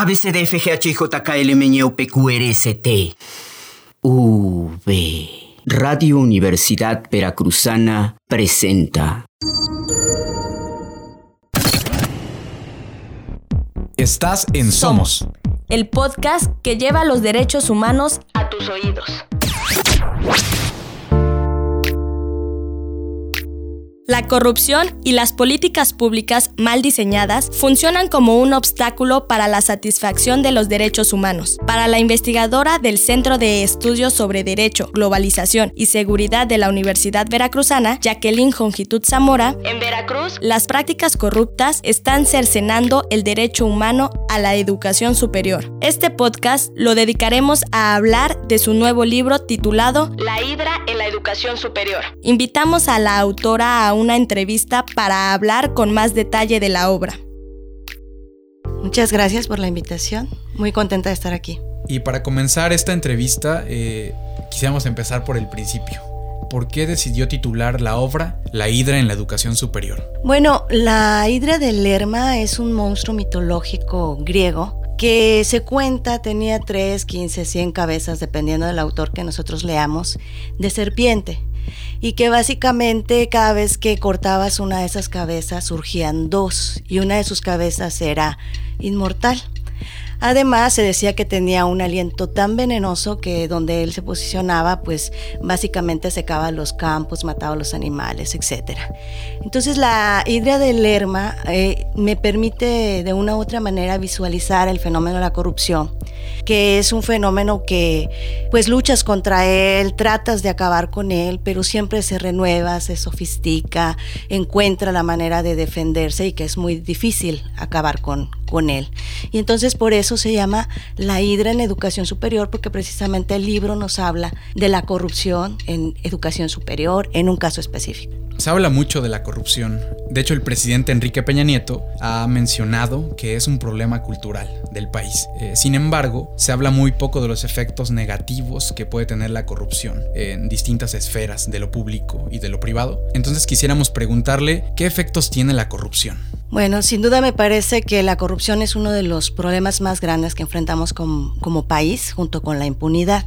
ABCDFGHIJKLMNOPQRST. V. Radio Universidad Veracruzana presenta. Estás en Somos, el podcast que lleva los derechos humanos a tus oídos. La corrupción y las políticas públicas mal diseñadas funcionan como un obstáculo para la satisfacción de los derechos humanos. Para la investigadora del Centro de Estudios sobre Derecho, Globalización y Seguridad de la Universidad Veracruzana, Jacqueline Jongitud Zamora, en Veracruz las prácticas corruptas están cercenando el derecho humano a la educación superior. Este podcast lo dedicaremos a hablar de su nuevo libro titulado La Hidra en la Educación Superior. Invitamos a la autora a una entrevista para hablar con más detalle de la obra. Muchas gracias por la invitación. Muy contenta de estar aquí. Y para comenzar esta entrevista, eh, quisiéramos empezar por el principio. ¿Por qué decidió titular la obra La Hidra en la Educación Superior? Bueno, la Hidra de Lerma es un monstruo mitológico griego que se cuenta tenía 3, 15, 100 cabezas, dependiendo del autor que nosotros leamos, de serpiente y que básicamente cada vez que cortabas una de esas cabezas surgían dos y una de sus cabezas era inmortal. Además, se decía que tenía un aliento tan venenoso que donde él se posicionaba, pues básicamente secaba los campos, mataba a los animales, etc. Entonces, la hidra del Lerma eh, me permite de una u otra manera visualizar el fenómeno de la corrupción, que es un fenómeno que pues luchas contra él, tratas de acabar con él, pero siempre se renueva, se sofistica, encuentra la manera de defenderse y que es muy difícil acabar con, con él. Y entonces por eso se llama La Hidra en Educación Superior, porque precisamente el libro nos habla de la corrupción en educación superior en un caso específico. Se habla mucho de la corrupción. De hecho, el presidente Enrique Peña Nieto ha mencionado que es un problema cultural del país. Eh, sin embargo, se habla muy poco de los efectos negativos que puede tener la corrupción en distintas esferas de lo público y de lo privado. Entonces quisiéramos preguntarle qué efectos tiene la corrupción. Bueno, sin duda me parece que la corrupción es uno de los problemas más grandes que enfrentamos como, como, país junto con la impunidad.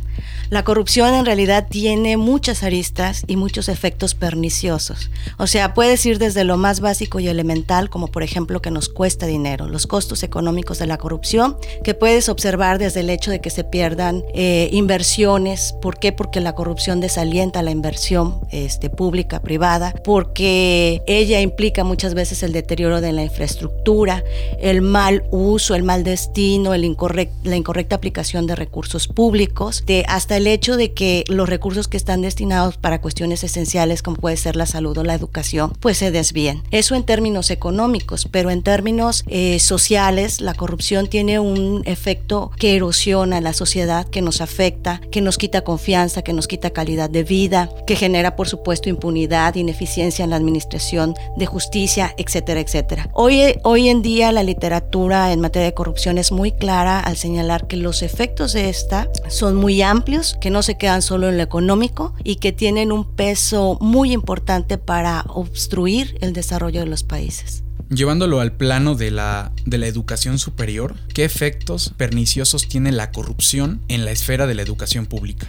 La corrupción en realidad tiene muchas aristas y muchos efectos perniciosos. O sea, puedes ir desde lo más básico y elemental, como por ejemplo que nos cuesta dinero, los costos económicos de la corrupción, que puedes observar desde el hecho de que se pierdan eh, inversiones. ¿Por qué? Porque la corrupción desalienta la inversión este, pública, privada, porque ella implica muchas veces el deterioro de la infraestructura, el mal uso, el mal destino, el la incorrecta aplicación de recursos públicos, de, hasta el hecho de que los recursos que están destinados para cuestiones esenciales como puede ser la salud o la educación, pues se desvíen. Eso en términos económicos, pero en términos eh, sociales, la corrupción tiene un efecto que erosiona la sociedad, que nos afecta, que nos quita confianza, que nos quita calidad de vida, que genera, por supuesto, impunidad, ineficiencia en la administración de justicia, etcétera, etcétera. Hoy, hoy en día la literatura en materia de corrupción es muy clara al señalar que los efectos de esta son muy amplios, que no se quedan solo en lo económico y que tienen un peso muy importante para obstruir el desarrollo de los países. Llevándolo al plano de la, de la educación superior, ¿qué efectos perniciosos tiene la corrupción en la esfera de la educación pública?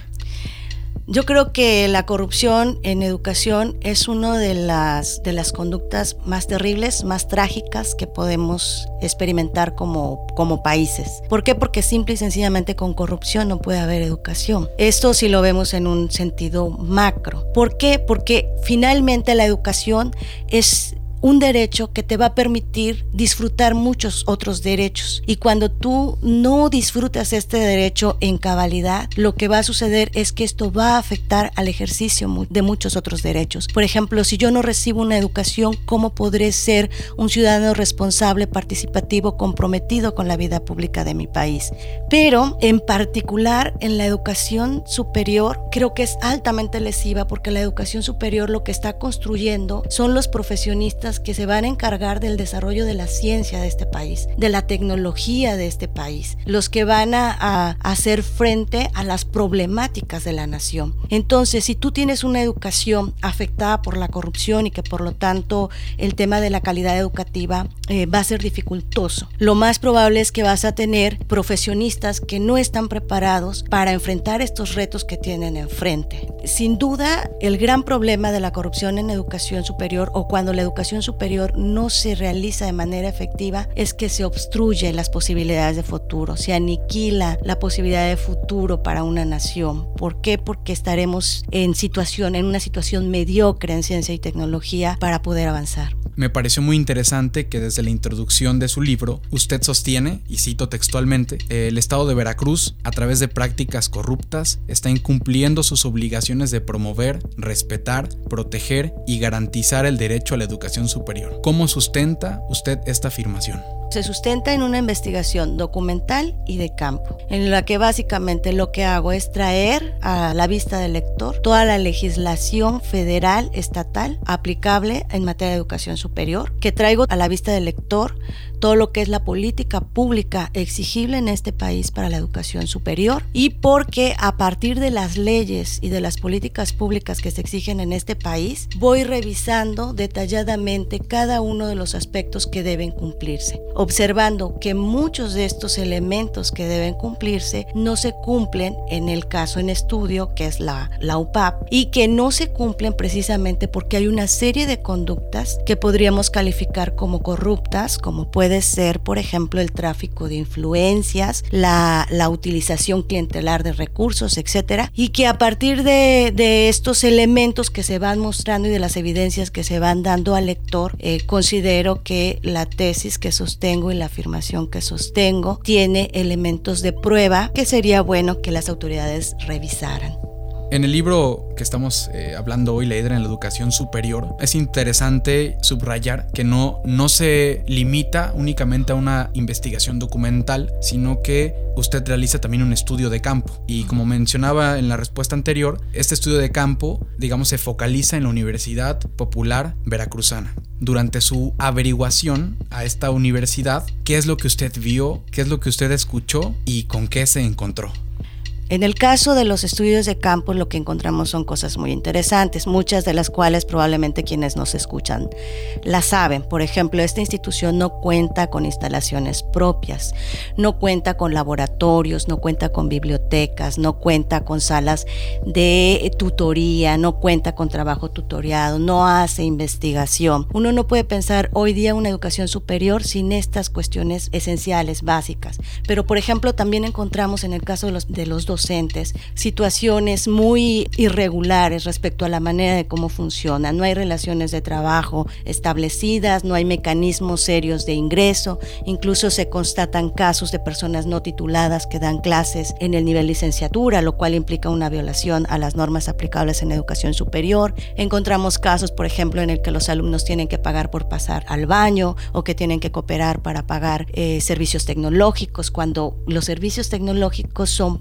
Yo creo que la corrupción en educación es una de las, de las conductas más terribles, más trágicas que podemos experimentar como, como países. ¿Por qué? Porque simple y sencillamente con corrupción no puede haber educación. Esto si lo vemos en un sentido macro. ¿Por qué? Porque finalmente la educación es un derecho que te va a permitir disfrutar muchos otros derechos. Y cuando tú no disfrutas este derecho en cabalidad, lo que va a suceder es que esto va a afectar al ejercicio de muchos otros derechos. Por ejemplo, si yo no recibo una educación, ¿cómo podré ser un ciudadano responsable, participativo, comprometido con la vida pública de mi país? Pero en particular en la educación superior, creo que es altamente lesiva porque la educación superior lo que está construyendo son los profesionistas que se van a encargar del desarrollo de la ciencia de este país, de la tecnología de este país, los que van a, a hacer frente a las problemáticas de la nación. Entonces, si tú tienes una educación afectada por la corrupción y que por lo tanto el tema de la calidad educativa eh, va a ser dificultoso, lo más probable es que vas a tener profesionistas que no están preparados para enfrentar estos retos que tienen enfrente. Sin duda, el gran problema de la corrupción en educación superior o cuando la educación superior no se realiza de manera efectiva es que se obstruye las posibilidades de futuro, se aniquila la posibilidad de futuro para una nación. ¿Por qué? Porque estaremos en situación, en una situación mediocre en ciencia y tecnología para poder avanzar. Me pareció muy interesante que desde la introducción de su libro usted sostiene, y cito textualmente, el Estado de Veracruz, a través de prácticas corruptas, está incumpliendo sus obligaciones de promover, respetar, proteger y garantizar el derecho a la educación superior. ¿Cómo sustenta usted esta afirmación? Se sustenta en una investigación documental y de campo, en la que básicamente lo que hago es traer a la vista del lector toda la legislación federal, estatal, aplicable en materia de educación superior, que traigo a la vista del lector todo lo que es la política pública exigible en este país para la educación superior y porque a partir de las leyes y de las políticas públicas que se exigen en este país, voy revisando detalladamente cada uno de los aspectos que deben cumplirse, observando que muchos de estos elementos que deben cumplirse no se cumplen en el caso en estudio, que es la, la UPAP, y que no se cumplen precisamente porque hay una serie de conductas que podríamos calificar como corruptas, como puede puede ser, por ejemplo, el tráfico de influencias, la, la utilización clientelar de recursos, etcétera, y que a partir de, de, estos elementos que se van mostrando y de las evidencias que se van dando al lector, eh, considero que la tesis que sostengo y la afirmación que sostengo tiene elementos de prueba que sería bueno que las autoridades revisaran. En el libro que estamos eh, hablando hoy, La hidra en la educación superior, es interesante subrayar que no, no se limita únicamente a una investigación documental, sino que usted realiza también un estudio de campo. Y como mencionaba en la respuesta anterior, este estudio de campo, digamos, se focaliza en la Universidad Popular Veracruzana. Durante su averiguación a esta universidad, ¿qué es lo que usted vio? ¿Qué es lo que usted escuchó? ¿Y con qué se encontró? En el caso de los estudios de campo lo que encontramos son cosas muy interesantes, muchas de las cuales probablemente quienes nos escuchan las saben. Por ejemplo, esta institución no cuenta con instalaciones propias, no cuenta con laboratorios, no cuenta con bibliotecas, no cuenta con salas de tutoría, no cuenta con trabajo tutoriado, no hace investigación. Uno no puede pensar hoy día una educación superior sin estas cuestiones esenciales, básicas. Pero, por ejemplo, también encontramos en el caso de los, de los docentes situaciones muy irregulares respecto a la manera de cómo funciona. No hay relaciones de trabajo establecidas, no hay mecanismos serios de ingreso, incluso se constatan casos de personas no tituladas que dan clases en el nivel licenciatura, lo cual implica una violación a las normas aplicables en educación superior. Encontramos casos, por ejemplo, en el que los alumnos tienen que pagar por pasar al baño o que tienen que cooperar para pagar eh, servicios tecnológicos, cuando los servicios tecnológicos son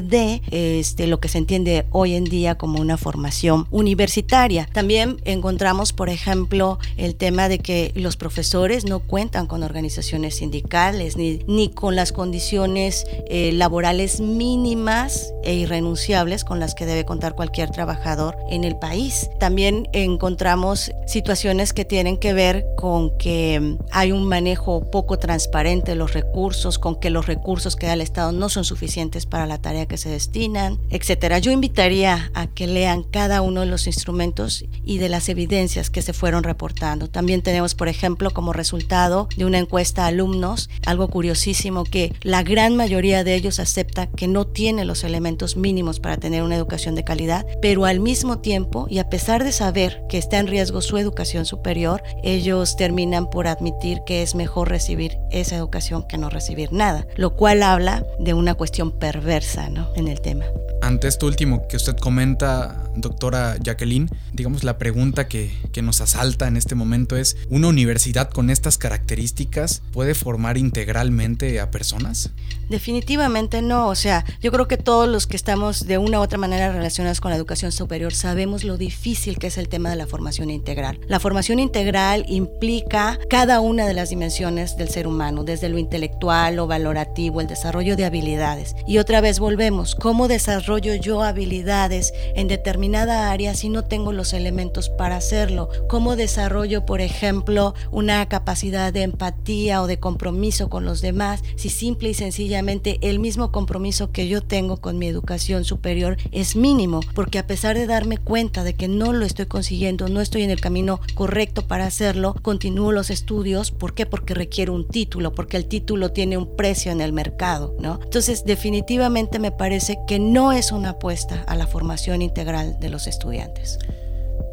de este, lo que se entiende hoy en día como una formación universitaria. También encontramos, por ejemplo, el tema de que los profesores no cuentan con organizaciones sindicales ni, ni con las condiciones eh, laborales mínimas e irrenunciables con las que debe contar cualquier trabajador en el país. También encontramos situaciones que tienen que ver con que hay un manejo poco transparente de los recursos, con que los recursos que da el Estado no son suficientes para la tarea que se destinan, etcétera. Yo invitaría a que lean cada uno de los instrumentos y de las evidencias que se fueron reportando. También tenemos, por ejemplo, como resultado de una encuesta a alumnos, algo curiosísimo que la gran mayoría de ellos acepta que no tiene los elementos mínimos para tener una educación de calidad, pero al mismo tiempo y a pesar de saber que está en riesgo su educación superior, ellos terminan por admitir que es mejor recibir esa educación que no recibir nada, lo cual habla de una cuestión perversa en el tema. Ante esto último que usted comenta doctora Jacqueline, digamos la pregunta que, que nos asalta en este momento es, ¿una universidad con estas características puede formar integralmente a personas? Definitivamente no, o sea, yo creo que todos los que estamos de una u otra manera relacionados con la educación superior sabemos lo difícil que es el tema de la formación integral. La formación integral implica cada una de las dimensiones del ser humano, desde lo intelectual, lo valorativo, el desarrollo de habilidades. Y otra vez volvemos, ¿cómo desarrollo yo habilidades en determinada área si no tengo los elementos para hacerlo? ¿Cómo desarrollo, por ejemplo, una capacidad de empatía o de compromiso con los demás si simple y sencillamente el mismo compromiso que yo tengo con mi educación superior es mínimo? Porque a pesar de darme cuenta de que no lo estoy consiguiendo, no estoy en el camino correcto para hacerlo, continúo los estudios. ¿Por qué? Porque requiero un título, porque el título tiene un precio en el mercado, ¿no? Entonces, definitivamente me parece que no es una apuesta a la formación integral de los estudiantes.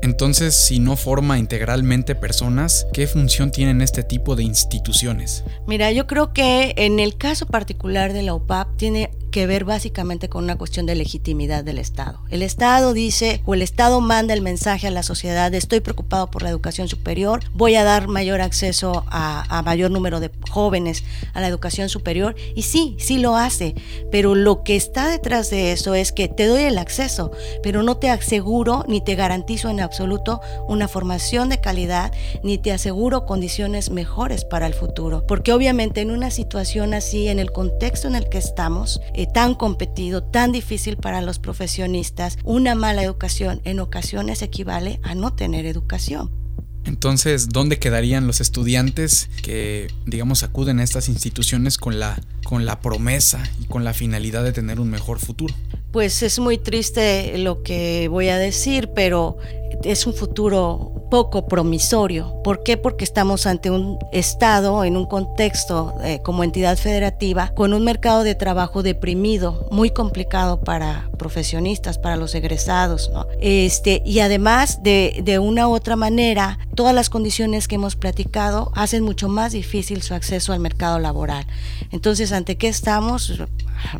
Entonces, si no forma integralmente personas, ¿qué función tienen este tipo de instituciones? Mira, yo creo que en el caso particular de la UPAP tiene que ver básicamente con una cuestión de legitimidad del Estado. El Estado dice o el Estado manda el mensaje a la sociedad, estoy preocupado por la educación superior, voy a dar mayor acceso a, mayor número de jóvenes a la educación superior y sí, sí lo hace, pero lo que está detrás de eso es que te doy el acceso, pero no te aseguro ni te garantizo en absoluto una formación de calidad, ni te aseguro condiciones mejores para el futuro, porque obviamente en una situación así, en el contexto en el que estamos, tan competido, tan difícil para los profesionistas, una mala educación en ocasiones equivale a no tener educación. Entonces, ¿dónde quedarían los estudiantes que, digamos, acuden a estas instituciones con la, con la promesa y con la finalidad de tener un mejor futuro? Pues es muy triste lo que voy a decir, pero es un futuro poco promisorio. ¿Por qué? Porque estamos ante un Estado en un contexto eh, como entidad federativa con un mercado de trabajo deprimido, muy complicado para profesionistas, para los egresados. Este, y además, de, de una u otra manera, todas las condiciones que hemos platicado hacen mucho más difícil su acceso al mercado laboral. Entonces, ¿ante qué estamos?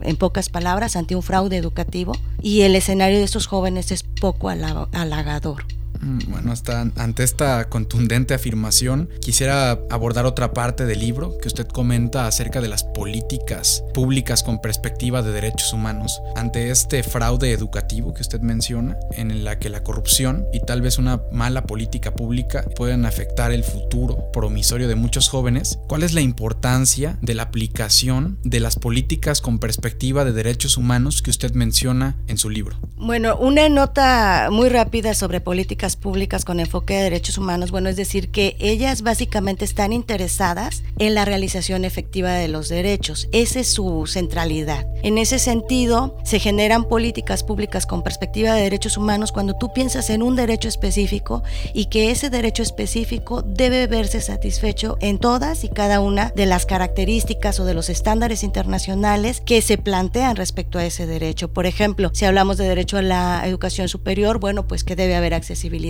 En pocas palabras, ante un fraude educativo y el escenario de estos jóvenes es poco halagador. Mm, bueno, hasta ante esta contundente afirmación, quisiera abordar otra parte del libro que usted comenta acerca de las políticas públicas con perspectiva de derechos humanos. Ante este fraude educativo que usted menciona, en la que la corrupción y tal vez una mala política pública pueden afectar el futuro promisorio de muchos jóvenes, ¿cuál es la importancia de la aplicación de las políticas con perspectiva de derechos humanos que usted menciona en su libro? Bueno, una nota muy rápida sobre políticas públicas con enfoque de derechos humanos, bueno, es decir, que ellas básicamente están interesadas en la realización efectiva de los derechos. Esa es su centralidad. En ese sentido, se generan políticas públicas con perspectiva de derechos humanos cuando tú piensas en un derecho específico y que ese derecho específico debe verse satisfecho en todas y cada una de las características o de los estándares internacionales que se plantean respecto a ese derecho. Por ejemplo, si hablamos de derecho a la educación superior, bueno, pues que debe haber accesibilidad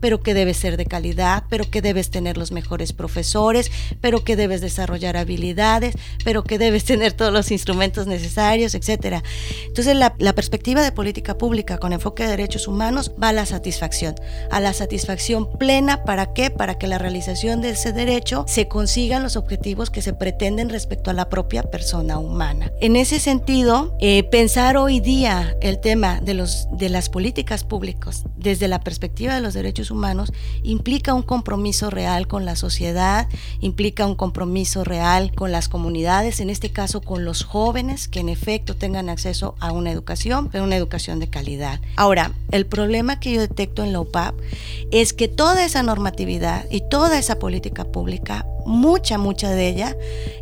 pero que debes ser de calidad, pero que debes tener los mejores profesores, pero que debes desarrollar habilidades, pero que debes tener todos los instrumentos necesarios, etcétera. Entonces, la, la perspectiva de política pública con enfoque de derechos humanos va a la satisfacción, a la satisfacción plena, ¿para qué? Para que la realización de ese derecho se consigan los objetivos que se pretenden respecto a la propia persona humana. En ese sentido, eh, pensar hoy día el tema de, los, de las políticas públicas desde la perspectiva de los derechos humanos implica un compromiso real con la sociedad, implica un compromiso real con las comunidades, en este caso con los jóvenes que en efecto tengan acceso a una educación, pero una educación de calidad. Ahora, el problema que yo detecto en la UPAP es que toda esa normatividad y toda esa política pública mucha, mucha de ella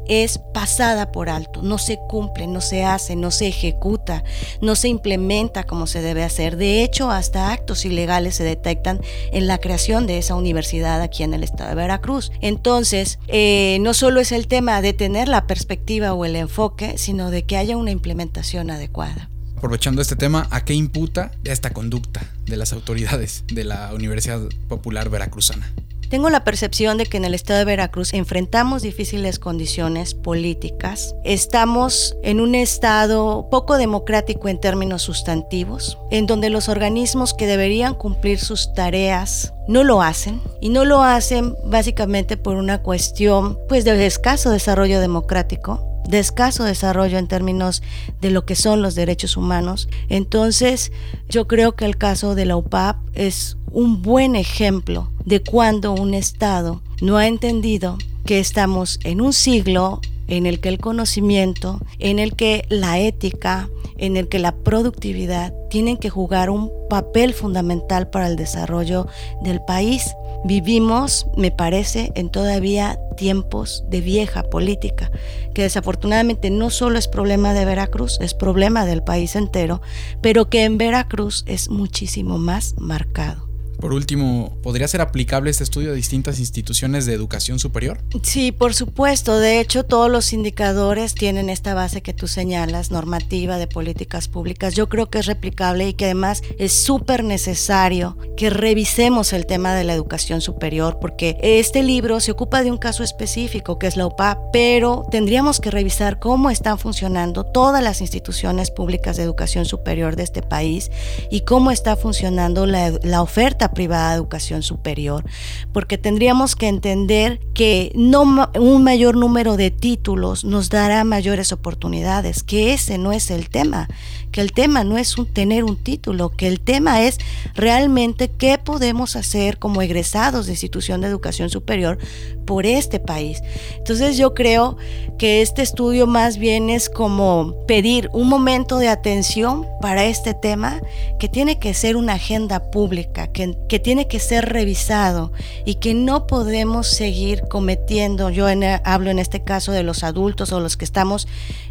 es pasada por alto, no se cumple, no se hace, no se ejecuta, no se implementa como se debe hacer. De hecho, hasta actos ilegales se detectan en la creación de esa universidad aquí en el estado de Veracruz. Entonces, eh, no solo es el tema de tener la perspectiva o el enfoque, sino de que haya una implementación adecuada. Aprovechando este tema, ¿a qué imputa esta conducta de las autoridades de la Universidad Popular Veracruzana? Tengo la percepción de que en el estado de Veracruz enfrentamos difíciles condiciones políticas. Estamos en un estado poco democrático en términos sustantivos, en donde los organismos que deberían cumplir sus tareas no lo hacen y no lo hacen básicamente por una cuestión pues de escaso desarrollo democrático de escaso desarrollo en términos de lo que son los derechos humanos. Entonces, yo creo que el caso de la UPAP es un buen ejemplo de cuando un Estado no ha entendido que estamos en un siglo en el que el conocimiento, en el que la ética, en el que la productividad tienen que jugar un papel fundamental para el desarrollo del país. Vivimos, me parece, en todavía tiempos de vieja política, que desafortunadamente no solo es problema de Veracruz, es problema del país entero, pero que en Veracruz es muchísimo más marcado. Por último, ¿podría ser aplicable este estudio a distintas instituciones de educación superior? Sí, por supuesto. De hecho, todos los indicadores tienen esta base que tú señalas, normativa de políticas públicas. Yo creo que es replicable y que además es súper necesario que revisemos el tema de la educación superior, porque este libro se ocupa de un caso específico, que es la UPA, pero tendríamos que revisar cómo están funcionando todas las instituciones públicas de educación superior de este país y cómo está funcionando la, la oferta privada de educación superior, porque tendríamos que entender que no un mayor número de títulos nos dará mayores oportunidades, que ese no es el tema, que el tema no es tener un título, que el tema es realmente qué podemos hacer como egresados de institución de educación superior por este país. Entonces yo creo que este estudio más bien es como pedir un momento de atención para este tema que tiene que ser una agenda pública, que que tiene que ser revisado y que no podemos seguir cometiendo, yo hablo en este caso de los adultos o los que estamos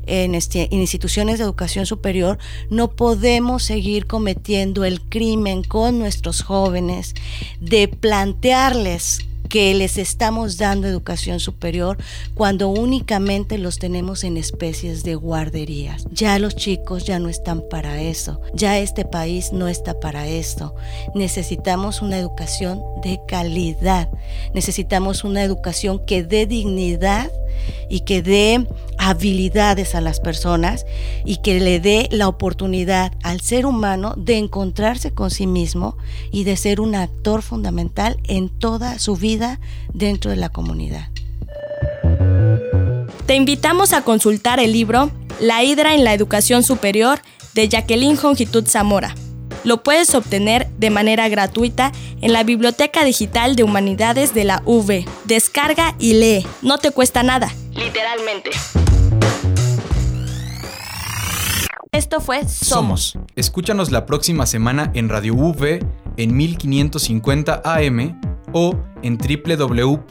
en, este, en instituciones de educación superior, no podemos seguir cometiendo el crimen con nuestros jóvenes de plantearles que les estamos dando educación superior cuando únicamente los tenemos en especies de guarderías. Ya los chicos ya no están para eso, ya este país no está para esto. Necesitamos una educación de calidad, necesitamos una educación que dé dignidad y que dé habilidades a las personas y que le dé la oportunidad al ser humano de encontrarse con sí mismo y de ser un actor fundamental en toda su vida dentro de la comunidad. Te invitamos a consultar el libro La Hidra en la Educación Superior de Jacqueline Jongitud Zamora. Lo puedes obtener de manera gratuita en la Biblioteca Digital de Humanidades de la UV. Descarga y lee, no te cuesta nada. Literalmente. Esto fue Somos. Escúchanos la próxima semana en Radio UV en 1550 AM o en www.v.mx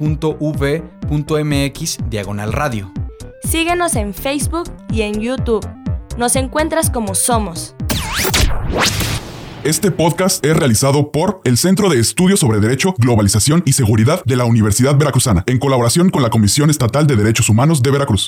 diagonal radio. Síguenos en Facebook y en YouTube. Nos encuentras como Somos. Este podcast es realizado por el Centro de Estudios sobre Derecho, Globalización y Seguridad de la Universidad Veracruzana, en colaboración con la Comisión Estatal de Derechos Humanos de Veracruz.